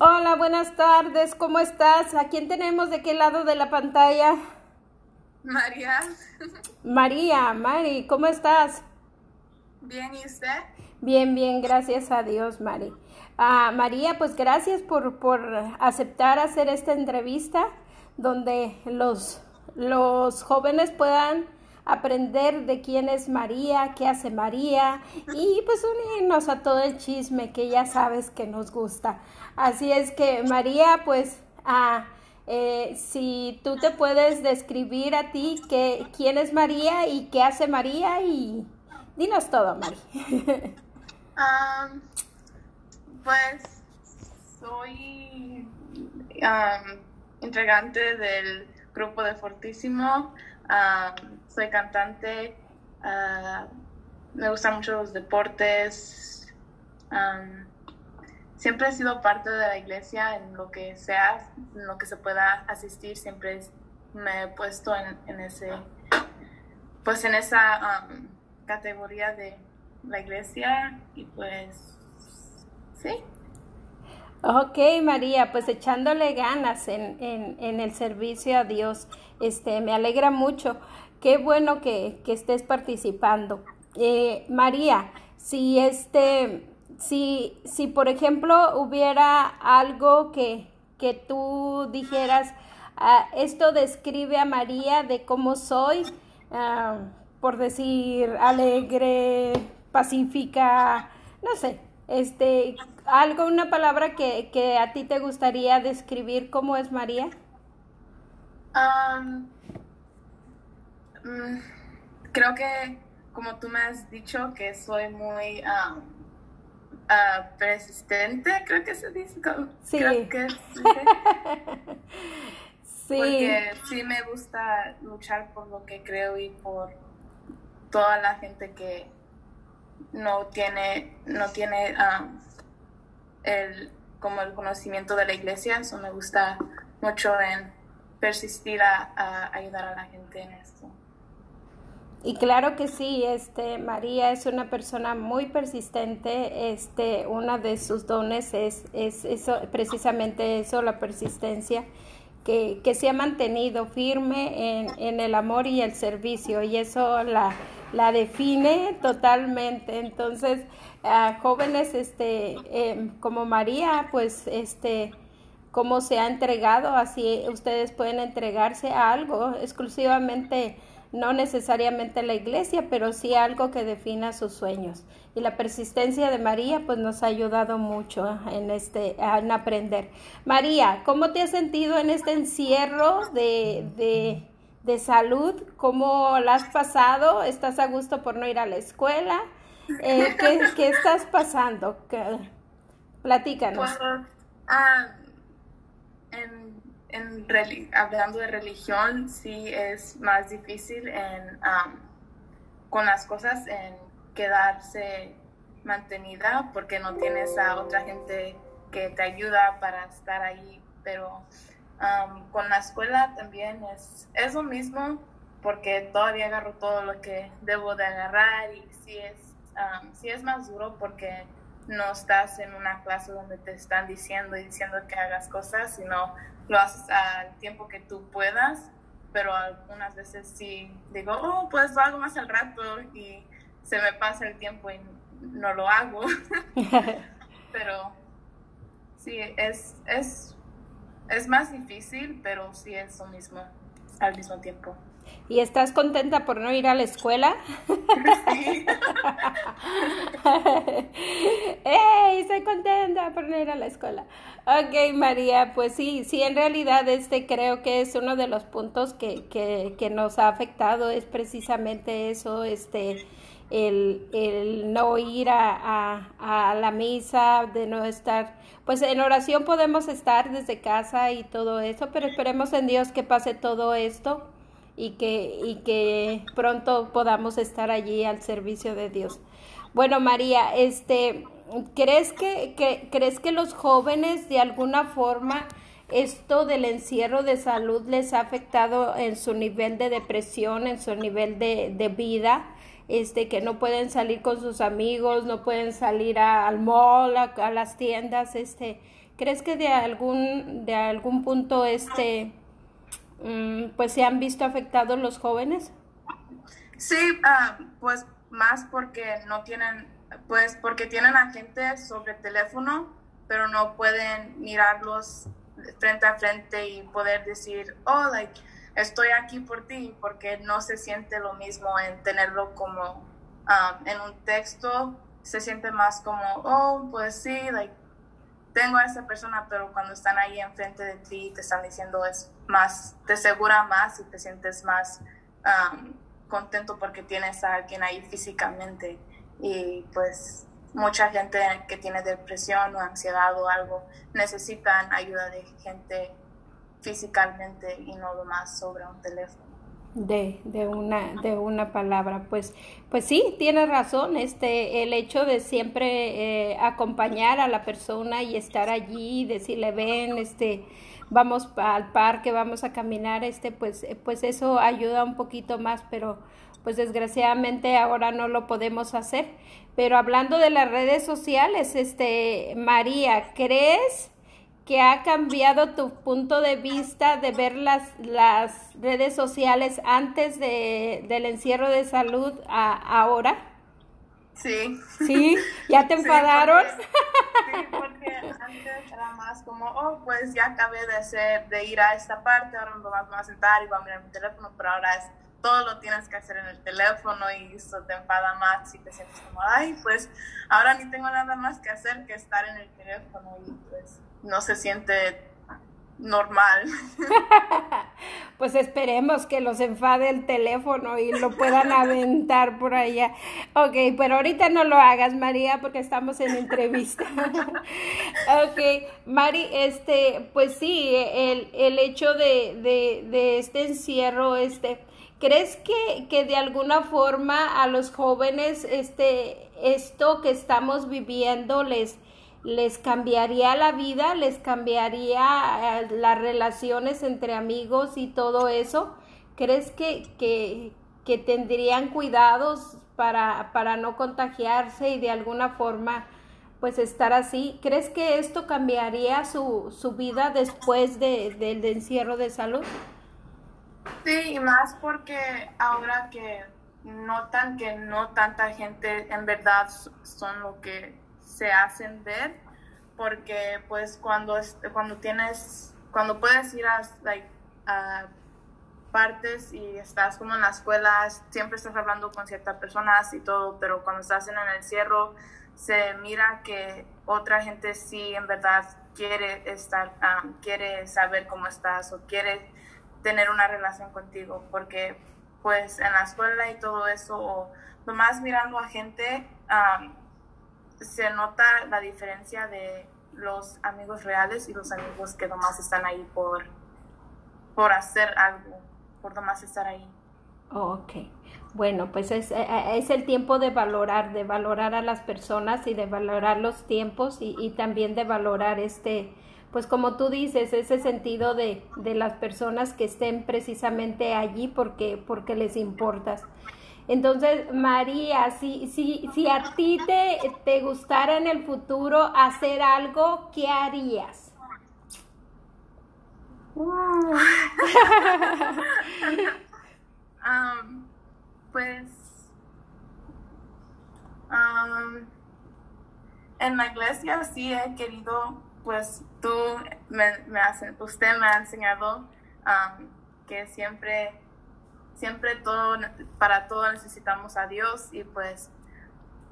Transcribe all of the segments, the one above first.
Hola, buenas tardes, ¿cómo estás? ¿A quién tenemos de qué lado de la pantalla? María. María, Mari, ¿cómo estás? Bien, ¿y usted? Bien, bien, gracias a Dios, Mari. Ah, María, pues gracias por, por aceptar hacer esta entrevista donde los, los jóvenes puedan aprender de quién es María, qué hace María y pues unirnos a todo el chisme que ya sabes que nos gusta. Así es que María, pues ah, eh, si tú te puedes describir a ti que, quién es María y qué hace María y dinos todo, María. Um, pues soy um, integrante del grupo de Fortísimo. Soy cantante. Uh, me gustan mucho los deportes. Siempre he sido parte de la iglesia en lo que sea, en lo que se pueda asistir. Siempre me he puesto en, en ese, pues en esa categoría de la iglesia y pues sí. Ok, María, pues echándole ganas en, en, en, el servicio a Dios. Este, me alegra mucho. Qué bueno que, que estés participando. Eh, María, si este, si, si por ejemplo hubiera algo que, que tú dijeras, ah, esto describe a María de cómo soy, ah, por decir alegre, pacífica, no sé, este, algo, una palabra que, que a ti te gustaría describir cómo es María. Um, mm, creo que, como tú me has dicho, que soy muy um, uh, persistente, creo que se dice. Sí. Creo que sí. sí. Porque sí me gusta luchar por lo que creo y por toda la gente que no tiene, no tiene um, el, como el conocimiento de la iglesia, eso me gusta mucho en persistir a, ayudar a la gente en esto. Y claro que sí, este María es una persona muy persistente, este una de sus dones es, es eso, precisamente eso, la persistencia, que, que se ha mantenido firme en, en el amor y el servicio, y eso la, la define totalmente. Entonces, jóvenes este, eh, como María, pues este, cómo se ha entregado, así ustedes pueden entregarse a algo exclusivamente, no necesariamente la iglesia, pero sí algo que defina sus sueños. Y la persistencia de María, pues nos ha ayudado mucho en este, en aprender. María, ¿cómo te has sentido en este encierro de, de de salud, ¿cómo la has pasado? ¿Estás a gusto por no ir a la escuela? Eh, ¿qué, ¿qué, estás pasando? ¿Qué? Platícanos. Pues, ah, en, en hablando de religión, sí es más difícil en, um, con las cosas, en quedarse mantenida porque no tienes a otra gente que te ayuda para estar ahí, pero Um, con la escuela también es, es lo mismo porque todavía agarro todo lo que debo de agarrar y sí es, um, sí es más duro porque no estás en una clase donde te están diciendo y diciendo que hagas cosas, sino lo haces al tiempo que tú puedas, pero algunas veces sí digo, oh, pues lo hago más al rato y se me pasa el tiempo y no lo hago. pero sí, es, es es más difícil, pero sí es lo mismo al mismo tiempo. ¿Y estás contenta por no ir a la escuela? Sí. ¡Ey! Estoy contenta por no ir a la escuela. Ok, María, pues sí, sí, en realidad este creo que es uno de los puntos que, que, que nos ha afectado, es precisamente eso, este, el, el no ir a, a, la misa, de no estar, pues en oración podemos estar desde casa y todo eso, pero esperemos en Dios que pase todo esto y que, y que pronto podamos estar allí al servicio de Dios. Bueno, María, este, ¿crees que, que, ¿crees que los jóvenes de alguna forma esto del encierro de salud les ha afectado en su nivel de depresión, en su nivel de, de vida? Este, que no pueden salir con sus amigos, no pueden salir a, al mall, a, las tiendas, este, ¿Crees que de algún, de algún punto este, mm, pues se han visto afectados los jóvenes? Sí, ah, pues más porque no tienen, pues porque tienen a gente sobre teléfono, pero no pueden mirarlos frente a frente y poder decir, oh, like, estoy aquí por ti, porque no se siente lo mismo en tenerlo como um, en un texto, se siente más como, oh, pues sí, like, tengo a esa persona, pero cuando están ahí enfrente de ti, te están diciendo es más, te asegura más y te sientes más um, contento porque tienes a alguien ahí físicamente. Y pues mucha gente que tiene depresión o ansiedad o algo necesitan ayuda de gente físicamente y no lo más sobre un teléfono. De, de, una, de una palabra, pues, pues sí, tiene razón, este, el hecho de siempre eh, acompañar a la persona y estar allí, decirle ven, este, vamos al parque, vamos a caminar, este, pues, pues eso ayuda un poquito más, pero pues desgraciadamente ahora no lo podemos hacer. Pero hablando de las redes sociales, este, María, ¿crees que ha cambiado tu punto de vista de ver las, las redes sociales antes de, del encierro de salud a ahora? Sí. ¿Sí? ¿Ya te enfadaron? Sí porque, antes era más como, oh, pues ya acabé de hacer, de ir a esta parte, ahora me voy a sentar y voy a mirar mi teléfono, pero ahora es todo lo tienes que hacer en el teléfono y eso te enfada más y te sientes como, ay, pues ahora ni tengo nada más que hacer que estar en el teléfono y pues no se siente normal. pues esperemos que los enfade el teléfono y lo puedan aventar por allá. Ok, pero ahorita no lo hagas, María, porque estamos en entrevista. ok, Mari, este, pues sí, el, el hecho de, de, de este encierro, este, ¿Crees que, que, de alguna forma a los jóvenes este, esto que estamos viviendo les, les cambiaría la vida, les cambiaría eh, las relaciones entre amigos y todo eso? ¿Crees que, que, que tendrían cuidados para, para no contagiarse y de alguna forma pues estar así? ¿Crees que esto cambiaría su, su vida después de, del encierro de salud? Sí, y más porque ahora que notan que no tanta gente en verdad son lo que se hacen ver, porque pues cuando, cuando tienes, cuando puedes ir a, a partes y estás como en las escuelas, siempre estás hablando con ciertas personas y todo, pero cuando estás en el encierro se mira que otra gente sí en verdad quiere estar, ah, quiere saber cómo estás o quiere tener una relación contigo, porque pues en la escuela y todo eso, o nomás mirando a gente, se nota la diferencia de los amigos reales y los amigos que nomás están ahí por, por hacer algo, por nomás estar ahí. ok, bueno, pues es, eh, eh, es, el tiempo de valorar, de valorar a las personas y de valorar los tiempos y, y también de valorar este, pues como tú dices, ese sentido de, de las personas que estén precisamente allí porque, porque les importas. Entonces, María, si, si, si a ti te, te gustara en el futuro hacer algo, ¿qué harías? Um, pues um, en la iglesia sí he querido pues tú me, me usted me ha enseñado um, que siempre, siempre todo, para todo necesitamos a Dios y pues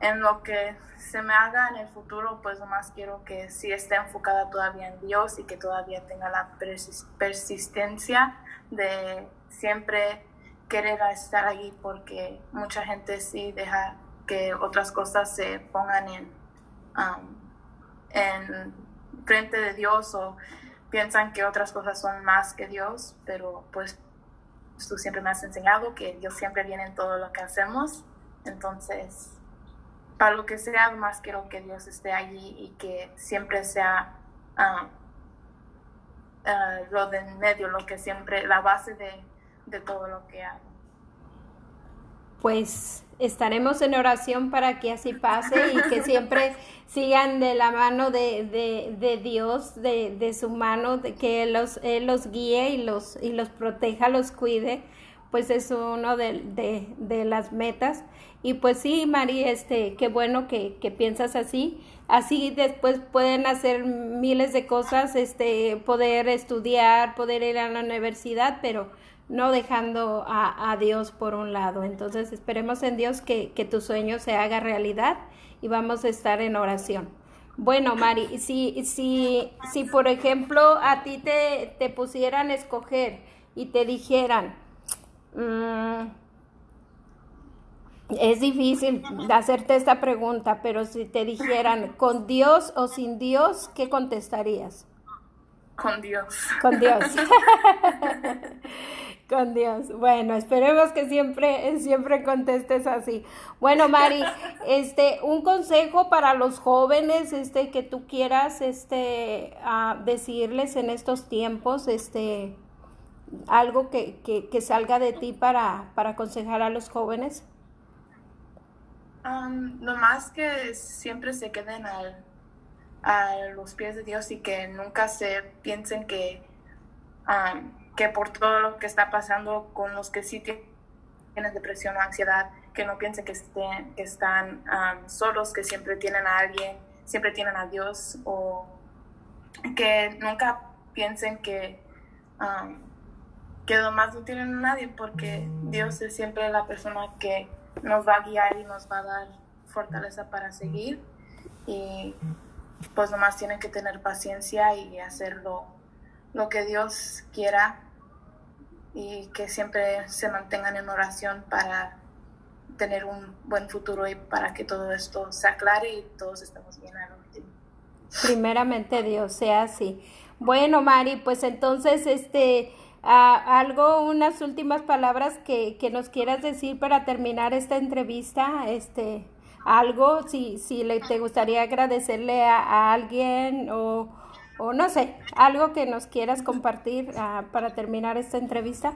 en lo que se me haga en el futuro, pues nomás quiero que sí esté enfocada todavía en Dios y que todavía tenga la persistencia de siempre querer estar allí porque mucha gente sí deja que otras cosas se pongan en, um, en frente de Dios o piensan que otras cosas son más que Dios, pero pues tú siempre me has enseñado que Dios siempre viene en todo lo que hacemos. Entonces, para lo que sea, más quiero que Dios esté allí y que siempre sea ah, lo de en medio, lo que siempre, la base de, de todo lo que hago. pues estaremos en oración para que así pase y que siempre sigan de la mano de, de, de Dios, de, de, su mano, de que él los, los guíe y los, y los proteja, los cuide, pues es uno de, de las metas. Y pues sí, Mari, este, qué bueno que, que, piensas así. Así después pueden hacer miles de cosas, este, poder estudiar, poder ir a la universidad, pero no dejando a, a Dios por un lado. Entonces esperemos en Dios que, que tu sueño se haga realidad y vamos a estar en oración. Bueno, Mari, si, si, si por ejemplo a ti te, te pusieran a escoger y te dijeran, mmm, es difícil hacerte esta pregunta, pero si te dijeran con Dios o sin Dios, ¿qué contestarías? Con Dios. Con Dios. con Dios. Bueno, esperemos que siempre, siempre contestes así. Bueno, Mari, este, un consejo para los jóvenes, este, que tú quieras, este, decirles en estos tiempos, este, algo que, que, que salga de ti para, para aconsejar a los jóvenes. Um, más que siempre se queden al, a los pies de Dios y que nunca se piensen que, que por todo lo que está pasando con los que sí tienen depresión o ansiedad, que no piensen que, estén, que están solos, que siempre tienen a alguien, siempre tienen a Dios o que nunca piensen que, que más no tienen a nadie porque Dios es siempre la persona que nos va a guiar y nos va a dar fortaleza para seguir. Y pues nomás tienen que tener paciencia y hacerlo lo que Dios quiera y que siempre se mantengan en oración para tener un buen futuro y para que todo esto se aclare y todos estemos bien al último. Primeramente Dios sea así. Bueno, Mari, pues entonces este algo, unas últimas palabras que, que, nos quieras decir para terminar esta entrevista, este, algo, si, si le, te gustaría agradecerle a, alguien o, o, no sé, algo que nos quieras compartir uh, para terminar esta entrevista.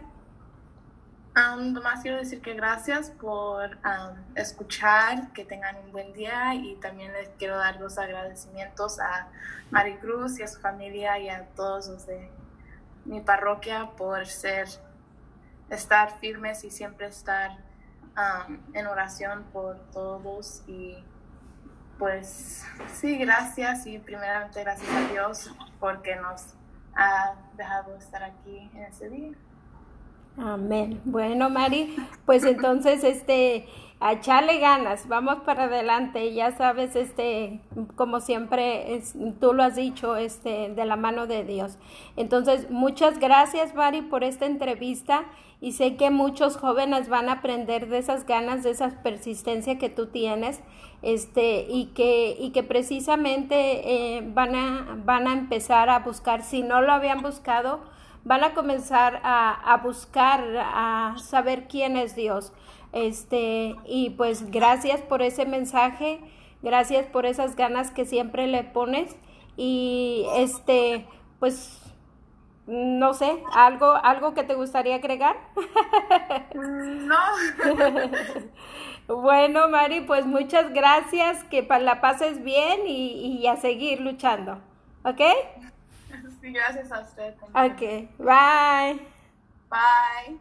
Um, nomás quiero decir que gracias por um, escuchar, que tengan un buen día y también les quiero dar los agradecimientos a Maricruz y a su familia y a todos los de mi parroquia por ser, estar firmes y siempre estar um, en oración por todos y pues sí, gracias y primeramente gracias a Dios porque nos ha dejado estar aquí en ese día. Amén. Bueno, Mari, pues entonces, este, a ganas, vamos para adelante, ya sabes, este, como siempre, tú lo has dicho, este, de la mano de Dios. Entonces, muchas gracias, Mari, por esta entrevista y sé que muchos jóvenes van a aprender de esas ganas, de esa persistencia que tú tienes, este, y que, y que precisamente eh, van, a, van a empezar a buscar, si no lo habían buscado, van a comenzar a, buscar, a saber quién es Dios. Este, y pues gracias por ese mensaje, gracias por esas ganas que siempre le pones. Y este, pues no sé, algo, algo que te gustaría agregar. No. bueno, Mari, pues muchas gracias, que la pases bien y, y a seguir luchando. ¿Ok? Gracias a usted. Ok, bye. Bye.